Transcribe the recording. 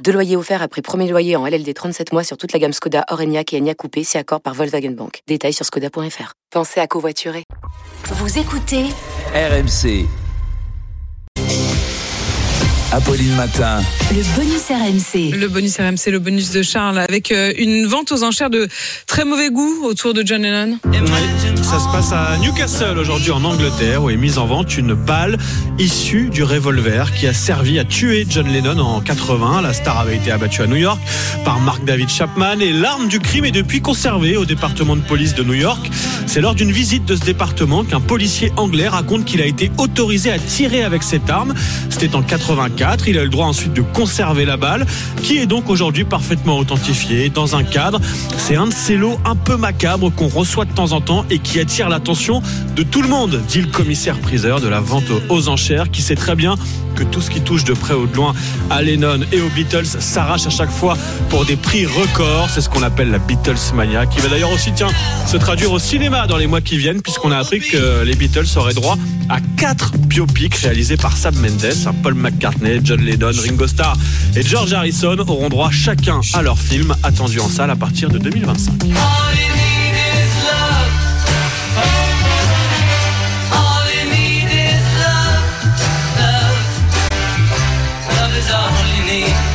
Deux loyers offerts après premier loyer en LLD 37 mois sur toute la gamme Skoda, Orenia et Enya Coupé, si accord par Volkswagen Bank. Détails sur skoda.fr. Pensez à covoiturer. Vous écoutez RMC. Apolline Matin. le bonus RMC. Le bonus RMC, le bonus de Charles, avec euh, une vente aux enchères de très mauvais goût autour de John Lennon. Ça se passe à Newcastle aujourd'hui en Angleterre où est mise en vente une balle issue du revolver qui a servi à tuer John Lennon en 80. La star avait été abattue à New York par Mark David Chapman et l'arme du crime est depuis conservée au département de police de New York. C'est lors d'une visite de ce département qu'un policier anglais raconte qu'il a été autorisé à tirer avec cette arme. C'était en 84. Il a eu le droit ensuite de conserver la balle qui est donc aujourd'hui parfaitement authentifiée dans un cadre. C'est un de ces lots un peu macabres qu'on reçoit de temps en temps et qui attire l'attention de tout le monde, dit le commissaire priseur de la vente aux enchères qui sait très bien que tout ce qui touche de près ou de loin à Lennon et aux Beatles s'arrache à chaque fois pour des prix records. C'est ce qu'on appelle la Beatles Mania, qui va d'ailleurs aussi se traduire au cinéma dans les mois qui viennent, puisqu'on a appris que les Beatles auraient droit à quatre biopics réalisés par Sam Mendes, Paul McCartney, John Lennon, Ringo Starr et George Harrison auront droit chacun à leur film attendu en salle à partir de 2025. love is all you need.